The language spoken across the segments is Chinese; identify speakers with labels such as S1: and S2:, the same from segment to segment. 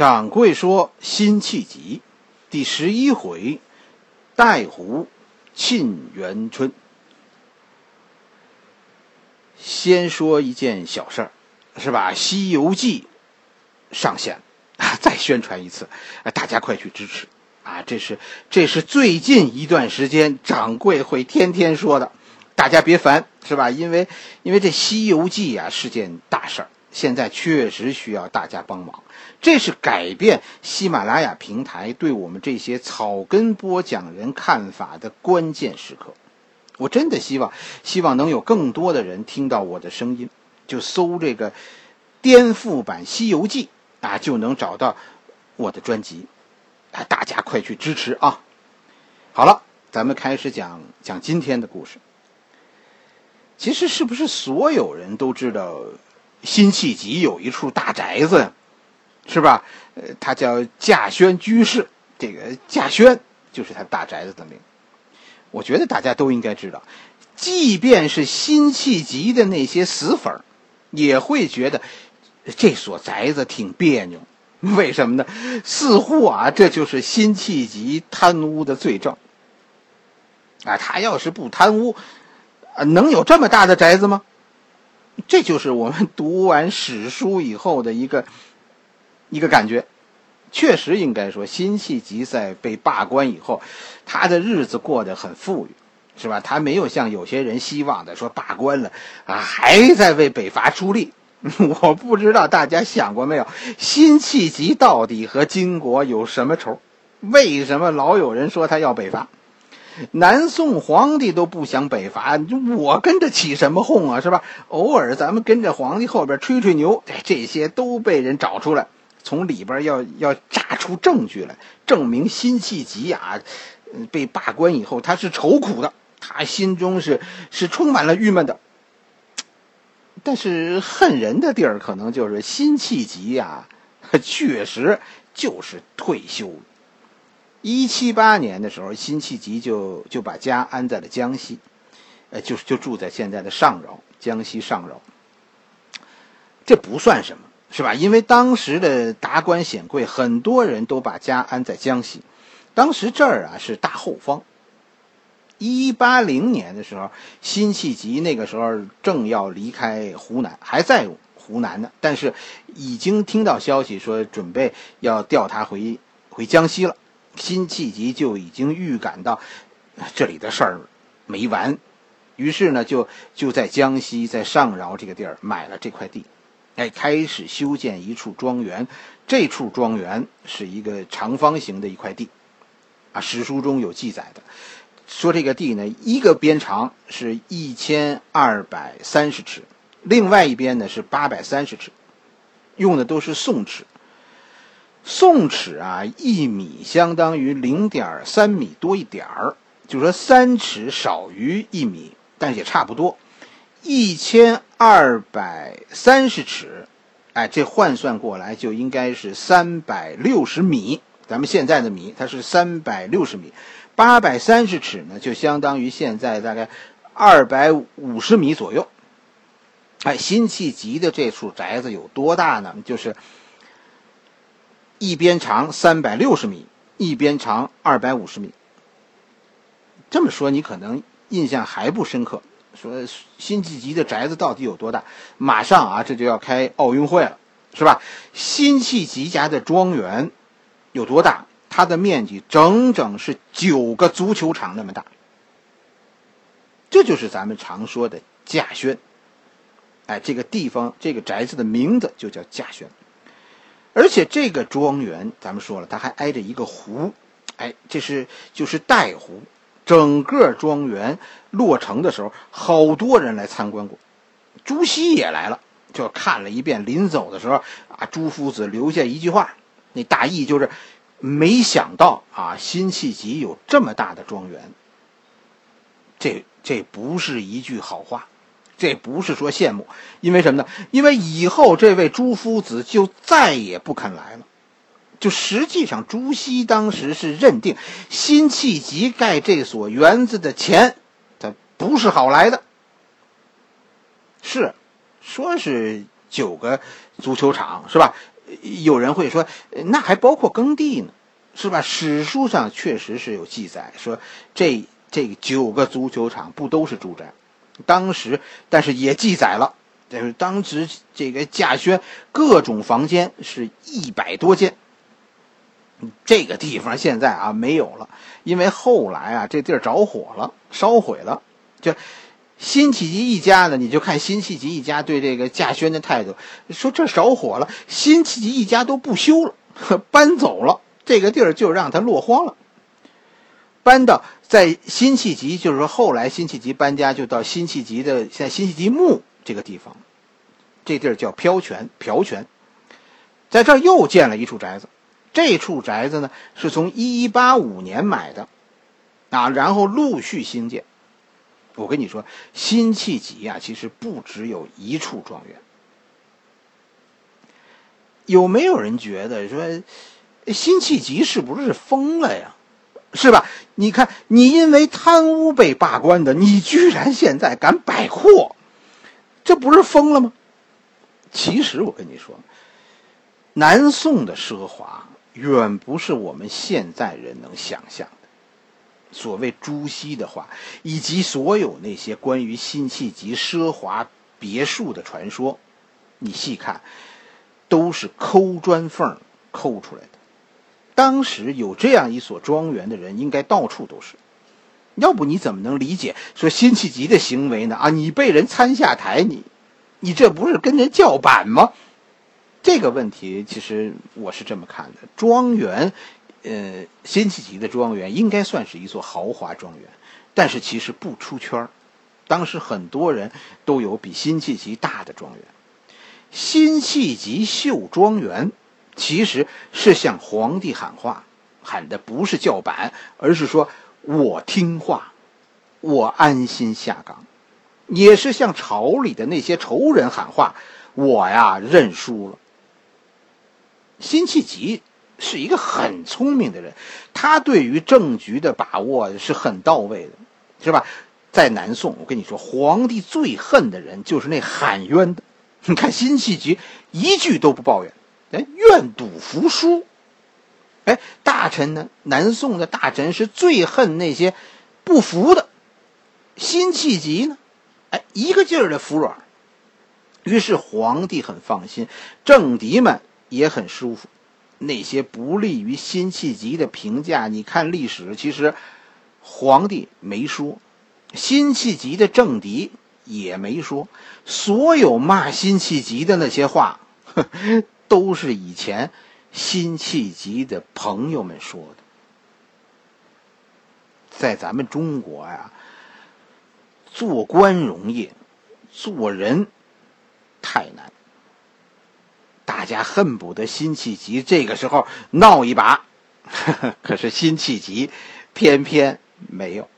S1: 掌柜说：“辛弃疾，第十一回，带湖沁园春。”先说一件小事儿，是吧？《西游记》上线啊，再宣传一次，大家快去支持啊！这是这是最近一段时间掌柜会天天说的，大家别烦，是吧？因为因为这《西游记》啊是件大事儿。现在确实需要大家帮忙，这是改变喜马拉雅平台对我们这些草根播讲人看法的关键时刻。我真的希望，希望能有更多的人听到我的声音，就搜这个颠覆版《西游记》啊，就能找到我的专辑。啊，大家快去支持啊！好了，咱们开始讲讲今天的故事。其实，是不是所有人都知道？辛弃疾有一处大宅子呀，是吧？呃，他叫稼轩居士，这个稼轩就是他大宅子的名。我觉得大家都应该知道，即便是辛弃疾的那些死粉也会觉得这所宅子挺别扭。为什么呢？似乎啊，这就是辛弃疾贪污的罪证。啊，他要是不贪污，啊，能有这么大的宅子吗？这就是我们读完史书以后的一个一个感觉，确实应该说，辛弃疾在被罢官以后，他的日子过得很富裕，是吧？他没有像有些人希望的说罢官了啊，还在为北伐出力。我不知道大家想过没有，辛弃疾到底和金国有什么仇？为什么老有人说他要北伐？南宋皇帝都不想北伐，我跟着起什么哄啊，是吧？偶尔咱们跟着皇帝后边吹吹牛，这些都被人找出来，从里边要要炸出证据来，证明辛弃疾啊，被罢官以后他是愁苦的，他心中是是充满了郁闷的。但是恨人的地儿可能就是辛弃疾呀，确实就是退休。一七八年的时候，辛弃疾就就把家安在了江西，呃，就就住在现在的上饶，江西上饶。这不算什么，是吧？因为当时的达官显贵很多人都把家安在江西，当时这儿啊是大后方。一八零年的时候，辛弃疾那个时候正要离开湖南，还在湖南呢，但是已经听到消息说准备要调他回回江西了。辛弃疾就已经预感到这里的事儿没完，于是呢，就就在江西在上饶这个地儿买了这块地，哎，开始修建一处庄园。这处庄园是一个长方形的一块地，啊，史书中有记载的，说这个地呢，一个边长是一千二百三十尺，另外一边呢是八百三十尺，用的都是宋尺。宋尺啊，一米相当于零点三米多一点儿，就说三尺少于一米，但也差不多。一千二百三十尺，哎，这换算过来就应该是三百六十米。咱们现在的米，它是三百六十米。八百三十尺呢，就相当于现在大概二百五十米左右。哎，辛弃疾的这处宅子有多大呢？就是。一边长三百六十米，一边长二百五十米。这么说你可能印象还不深刻。说辛弃疾的宅子到底有多大？马上啊，这就要开奥运会了，是吧？辛弃疾家的庄园有多大？它的面积整整是九个足球场那么大。这就是咱们常说的稼轩。哎，这个地方这个宅子的名字就叫稼轩。而且这个庄园，咱们说了，它还挨着一个湖，哎，这是就是带湖。整个庄园落成的时候，好多人来参观过，朱熹也来了，就看了一遍。临走的时候，啊，朱夫子留下一句话，那大意就是：没想到啊，辛弃疾有这么大的庄园。这这不是一句好话。这不是说羡慕，因为什么呢？因为以后这位朱夫子就再也不肯来了。就实际上，朱熹当时是认定辛弃疾盖这所园子的钱，他不是好来的。是，说是九个足球场是吧？有人会说，那还包括耕地呢，是吧？史书上确实是有记载说，这这九个足球场不都是住宅？当时，但是也记载了，就是当时这个稼轩各种房间是一百多间。这个地方现在啊没有了，因为后来啊这地儿着火了，烧毁了。就辛弃疾一家呢，你就看辛弃疾一家对这个稼轩的态度，说这着火了，辛弃疾一家都不修了，搬走了，这个地儿就让他落荒了。搬到在辛弃疾，就是说后来辛弃疾搬家就到辛弃疾的现在辛弃疾墓这个地方，这地儿叫飘泉，朴泉，在这儿又建了一处宅子。这处宅子呢，是从一八五年买的，啊，然后陆续兴建。我跟你说，辛弃疾呀，其实不只有一处庄园。有没有人觉得说，辛弃疾是不是疯了呀？是吧？你看，你因为贪污被罢官的，你居然现在敢摆阔，这不是疯了吗？其实我跟你说，南宋的奢华。远不是我们现在人能想象的。所谓朱熹的话，以及所有那些关于辛弃疾奢华别墅的传说，你细看，都是抠砖缝抠出来的。当时有这样一所庄园的人，应该到处都是。要不你怎么能理解说辛弃疾的行为呢？啊，你被人参下台，你，你这不是跟人叫板吗？这个问题其实我是这么看的：庄园，呃，辛弃疾的庄园应该算是一座豪华庄园，但是其实不出圈当时很多人都有比辛弃疾大的庄园。辛弃疾秀庄园，其实是向皇帝喊话，喊的不是叫板，而是说我听话，我安心下岗，也是向朝里的那些仇人喊话，我呀认输了。辛弃疾是一个很聪明的人，他对于政局的把握是很到位的，是吧？在南宋，我跟你说，皇帝最恨的人就是那喊冤的。你看辛弃疾一句都不抱怨，哎，愿赌服输。哎，大臣呢？南宋的大臣是最恨那些不服的。辛弃疾呢？哎，一个劲儿的服软。于是皇帝很放心，政敌们。也很舒服，那些不利于辛弃疾的评价，你看历史，其实皇帝没说，辛弃疾的政敌也没说，所有骂辛弃疾的那些话，都是以前辛弃疾的朋友们说的。在咱们中国呀，做官容易，做人太难。大家恨不得辛弃疾这个时候闹一把，可是辛弃疾偏偏没有。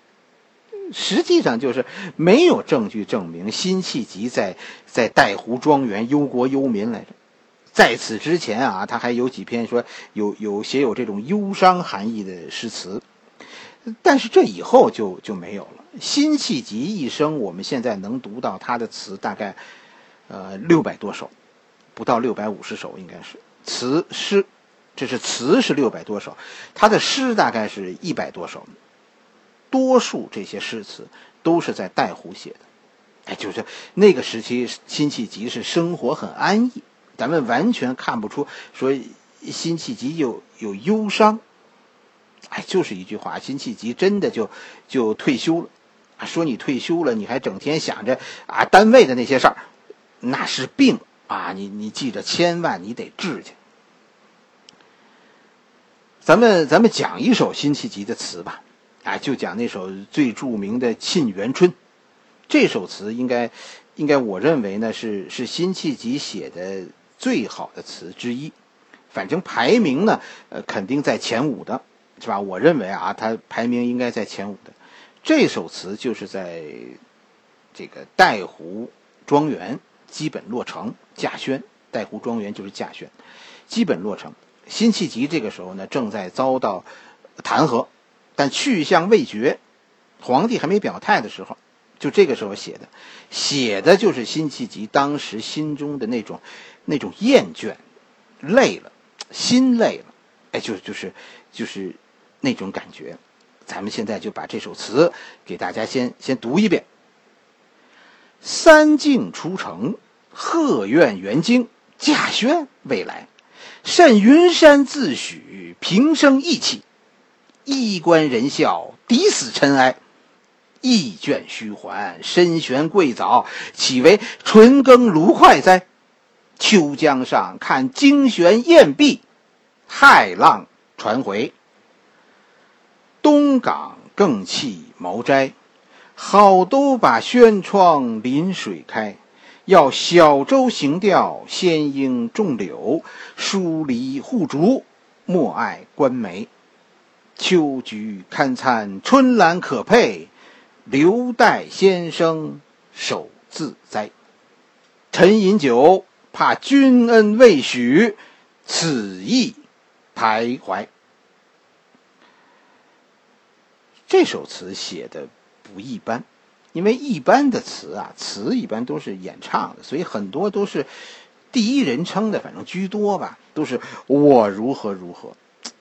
S1: 实际上就是没有证据证明辛弃疾在在带湖庄园忧国忧民来着。在此之前啊，他还有几篇说有有写有这种忧伤含义的诗词，但是这以后就就没有了。辛弃疾一生，我们现在能读到他的词大概呃六百多首。不到六百五十首，应该是。词诗，这是词是六百多首，他的诗大概是一百多首，多数这些诗词都是在带湖写的，哎，就是那个时期辛弃疾是生活很安逸，咱们完全看不出说辛弃疾有有忧伤，哎，就是一句话，辛弃疾真的就就退休了，说你退休了，你还整天想着啊单位的那些事儿，那是病。啊，你你记着，千万你得治去。咱们咱们讲一首辛弃疾的词吧，啊，就讲那首最著名的《沁园春》。这首词应该应该，我认为呢是是辛弃疾写的最好的词之一。反正排名呢，呃，肯定在前五的，是吧？我认为啊，它排名应该在前五的。这首词就是在这个带湖庄园。基本落成，稼轩带湖庄园就是稼轩，基本落成。辛弃疾这个时候呢，正在遭到弹劾，但去向未决，皇帝还没表态的时候，就这个时候写的，写的就是辛弃疾当时心中的那种那种厌倦，累了，心累了，哎，就就是就是那种感觉。咱们现在就把这首词给大家先先读一遍：三晋出城，贺苑元京，稼轩未来。慎云山自诩，平生意气；衣冠人笑，抵死尘埃。意倦虚还，身悬桂藻，岂为春耕芦快哉？秋江上看惊悬雁壁，骇浪传回。东港更弃茅斋，好都把轩窗临水开。要小舟行钓，先应种柳；疏篱护竹，莫爱观梅。秋菊堪餐，春兰可佩。留待先生手自栽。臣饮酒，怕君恩未许，此意徘徊。这首词写的不一般，因为一般的词啊，词一般都是演唱的，所以很多都是第一人称的，反正居多吧，都是我如何如何。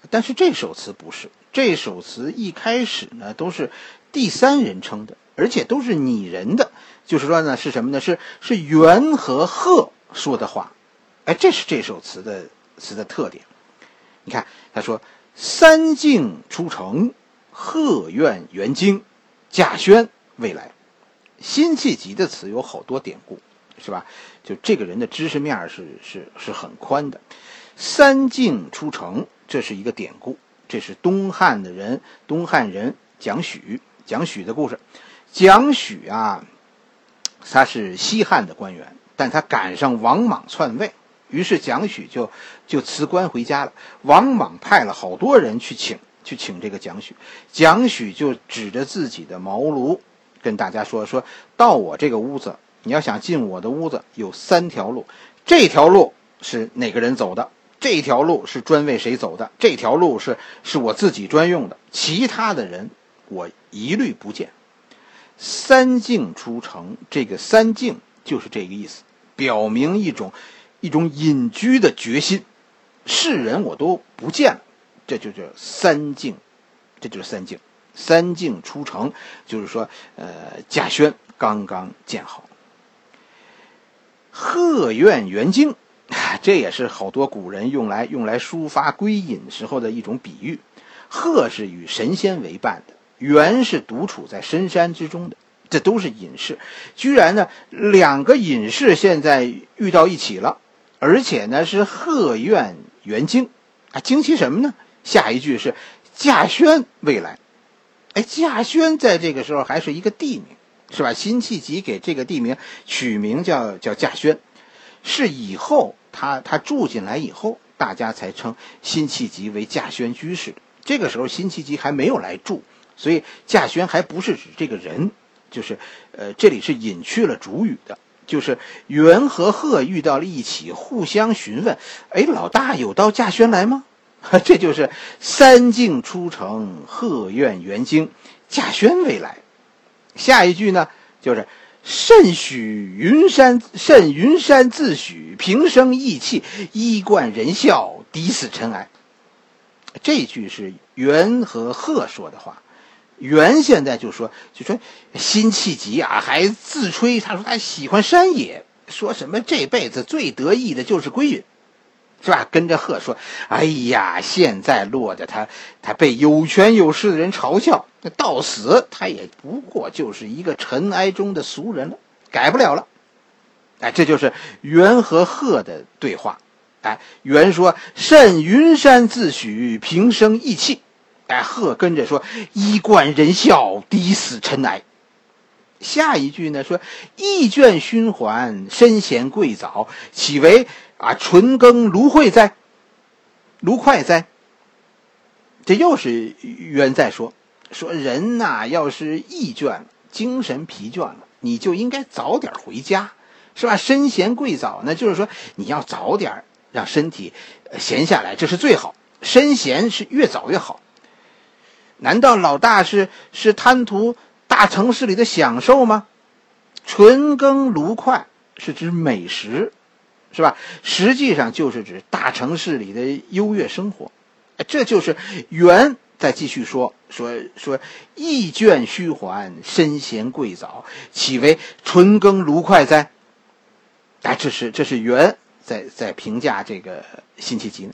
S1: 但是这首词不是，这首词一开始呢都是第三人称的，而且都是拟人的，就是说呢是什么呢？是是元和贺说的话，哎，这是这首词的词的特点。你看，他说三径出城。贺苑元京，稼轩未来，辛弃疾的词有好多典故，是吧？就这个人的知识面是是是很宽的。三晋出城，这是一个典故，这是东汉的人，东汉人蒋许，蒋许的故事。蒋许啊，他是西汉的官员，但他赶上王莽篡位，于是蒋许就就辞官回家了。王莽派了好多人去请。去请这个蒋许，蒋许就指着自己的茅庐，跟大家说：“说到我这个屋子，你要想进我的屋子，有三条路。这条路是哪个人走的？这条路是专为谁走的？这条路是是我自己专用的。其他的人，我一律不见。三境出城，这个三境就是这个意思，表明一种一种隐居的决心。世人我都不见了。”这就叫三境，这就是三境。三境出城，就是说，呃，稼轩刚刚建好。贺苑元京，这也是好多古人用来用来抒发归隐时候的一种比喻。贺是与神仙为伴的，元是独处在深山之中的，这都是隐士。居然呢，两个隐士现在遇到一起了，而且呢是贺苑元京啊，惊奇什么呢？下一句是稼轩未来，哎，稼轩在这个时候还是一个地名，是吧？辛弃疾给这个地名取名叫叫稼轩，是以后他他住进来以后，大家才称辛弃疾为稼轩居士。这个时候辛弃疾还没有来住，所以稼轩还不是指这个人，就是呃，这里是隐去了主语的，就是元和鹤遇到了一起，互相询问，哎，老大有到稼轩来吗？这就是三径出城，鹤苑元京，稼轩未来。下一句呢，就是甚许云山，甚云山自许平生意气，衣冠人笑，抵死尘埃。这句是元和鹤说的话。元现在就说，就说辛弃疾啊，还自吹，他说他喜欢山野，说什么这辈子最得意的就是归隐。是吧？跟着贺说：“哎呀，现在落得他，他被有权有势的人嘲笑，那到死他也不过就是一个尘埃中的俗人了，改不了了。”哎，这就是元和贺的对话。哎，元说：“甚云山自诩平生义气。”哎，贺跟着说：“衣冠人笑，抵死尘埃。”下一句呢说：“意倦熏还，身衔桂藻，岂为？”啊，纯耕芦荟哉，芦快哉。这又是元在说，说人呐，要是意倦了，精神疲倦了，你就应该早点回家，是吧？身闲贵早呢，就是说你要早点让身体闲下来，这是最好。身闲是越早越好。难道老大是是贪图大城市里的享受吗？纯耕芦快是指美食。是吧？实际上就是指大城市里的优越生活。这就是元再继续说说说，意倦虚缓，身闲贵早，岂为纯耕卢快哉？哎，这是这是元在在评价这个辛弃疾。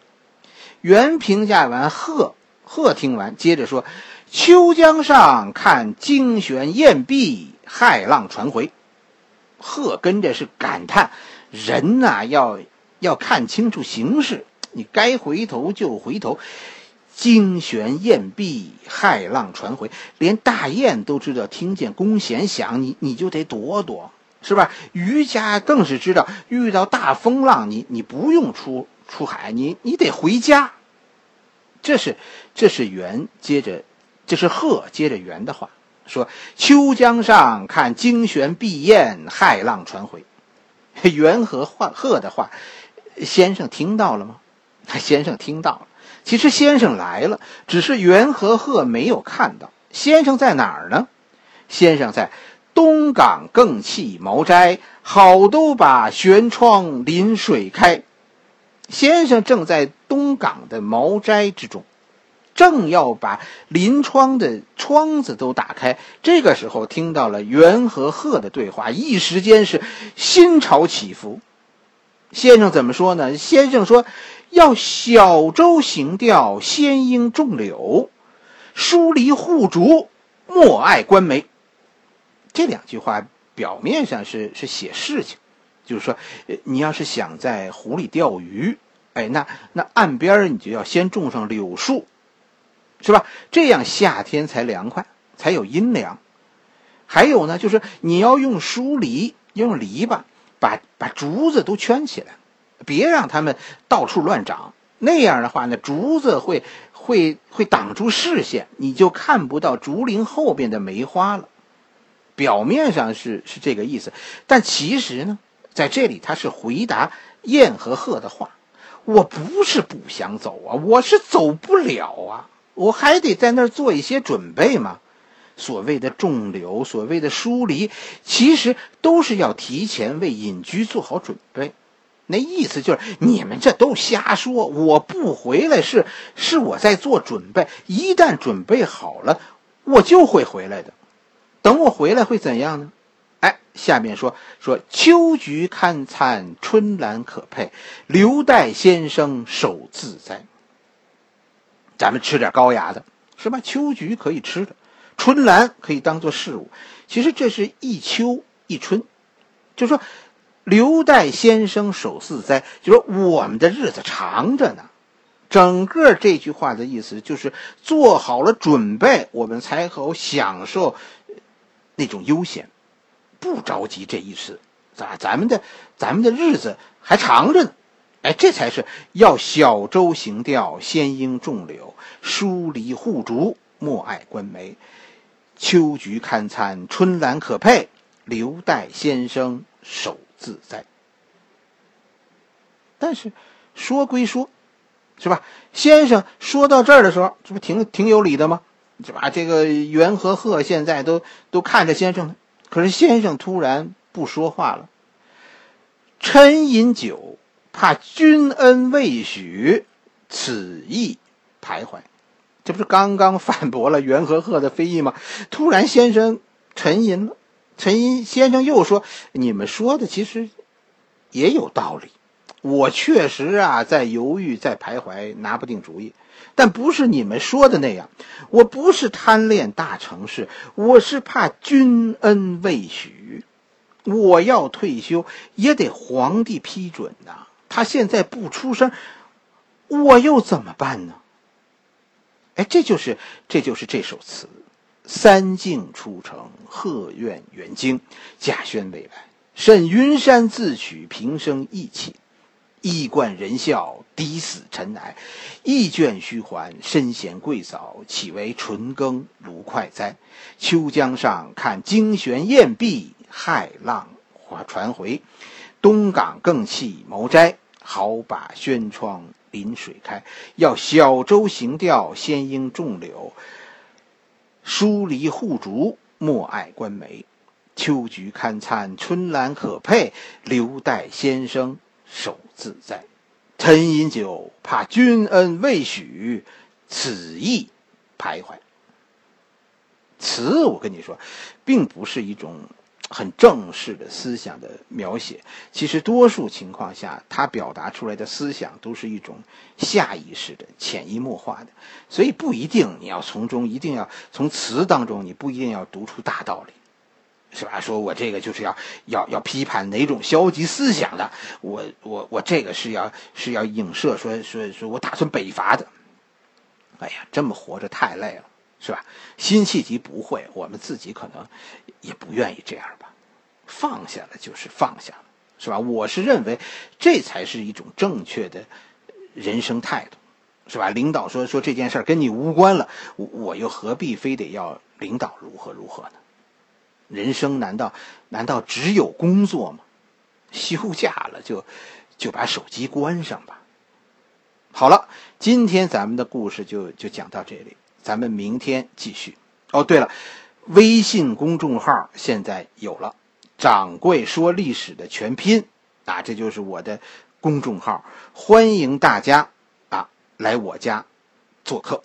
S1: 元评价完，贺贺听完，接着说：“秋江上看惊悬雁壁，骇浪传回。”贺跟着是感叹：人呐，要要看清楚形势。你该回头就回头，惊悬雁壁，骇浪传回，连大雁都知道听见弓弦响，你你就得躲躲，是吧？渔家更是知道，遇到大风浪，你你不用出出海，你你得回家。这是这是元接着，这是鹤接着元的话说：“秋江上看惊悬碧雁，骇浪传回。” 元和鹤鹤的话，先生听到了吗？先生听到了，其实先生来了，只是元和鹤没有看到。先生在哪儿呢？先生在东港更砌茅斋，好都把悬窗临水开。先生正在东港的茅斋之中，正要把临窗的窗子都打开。这个时候听到了元和鹤的对话，一时间是心潮起伏。先生怎么说呢？先生说。要小舟行钓，先应种柳；疏篱护竹，莫爱观梅。这两句话表面上是是写事情，就是说，你要是想在湖里钓鱼，哎，那那岸边你就要先种上柳树，是吧？这样夏天才凉快，才有阴凉。还有呢，就是你要用疏篱，用篱笆把把竹子都圈起来。别让他们到处乱长，那样的话呢，竹子会会会挡住视线，你就看不到竹林后边的梅花了。表面上是是这个意思，但其实呢，在这里他是回答燕和鹤的话。我不是不想走啊，我是走不了啊，我还得在那儿做一些准备嘛。所谓的种柳，所谓的疏离，其实都是要提前为隐居做好准备。那意思就是你们这都瞎说，我不回来是是我在做准备，一旦准备好了，我就会回来的。等我回来会怎样呢？哎，下面说说秋菊堪餐，春兰可佩，留待先生手自栽。咱们吃点高雅的，是吧？秋菊可以吃的，春兰可以当做事物。其实这是一秋一春，就说。留待先生守四灾，就说我们的日子长着呢。整个这句话的意思就是做好了准备，我们才好享受那种悠闲，不着急这一次。咱咱们的咱们的日子还长着呢。哎，这才是要小舟行钓，先应种柳；疏篱护竹，莫爱观梅。秋菊堪餐，春兰可佩，留待先生守。自在，但是说归说，是吧？先生说到这儿的时候，这不挺挺有理的吗？是吧？这个元和鹤现在都都看着先生呢，可是先生突然不说话了。沉饮酒，怕君恩未许，此意徘徊。这不是刚刚反驳了元和鹤的非议吗？突然先生沉吟了。沉吟先生又说：“你们说的其实也有道理，我确实啊在犹豫，在徘徊，拿不定主意。但不是你们说的那样，我不是贪恋大城市，我是怕君恩未许。我要退休也得皇帝批准呐。他现在不出声，我又怎么办呢？哎，这就是这就是这首词。”三径出城，鹤苑远京，贾轩未来。沈云山自取平生意气，衣冠人笑，抵死尘埃。意倦虚还，身闲贵早，岂为纯耕卢快哉？秋江上看惊悬雁壁，骇浪花传回。东港更弃茅斋，好把轩窗临水开。要小舟行钓，先应种柳。疏篱护竹，莫爱观梅；秋菊堪餐，春兰可佩，留待先生守自在。沉饮酒，怕君恩未许，此意徘徊。词，我跟你说，并不是一种很正式的思想的描写。其实，多数情况下，他表达出来的思想都是一种下意识的、潜移默化的。所以，不一定你要从中一定要从词当中，你不一定要读出大道理，是吧？说我这个就是要要要批判哪种消极思想的，我我我这个是要是要影射说说说我打算北伐的。哎呀，这么活着太累了。是吧？辛弃疾不会，我们自己可能也不愿意这样吧。放下了就是放下了，是吧？我是认为这才是一种正确的人生态度，是吧？领导说说这件事跟你无关了，我又何必非得要领导如何如何呢？人生难道难道只有工作吗？休假了就就把手机关上吧。好了，今天咱们的故事就就讲到这里。咱们明天继续。哦，对了，微信公众号现在有了“掌柜说历史”的全拼啊，这就是我的公众号，欢迎大家啊来我家做客。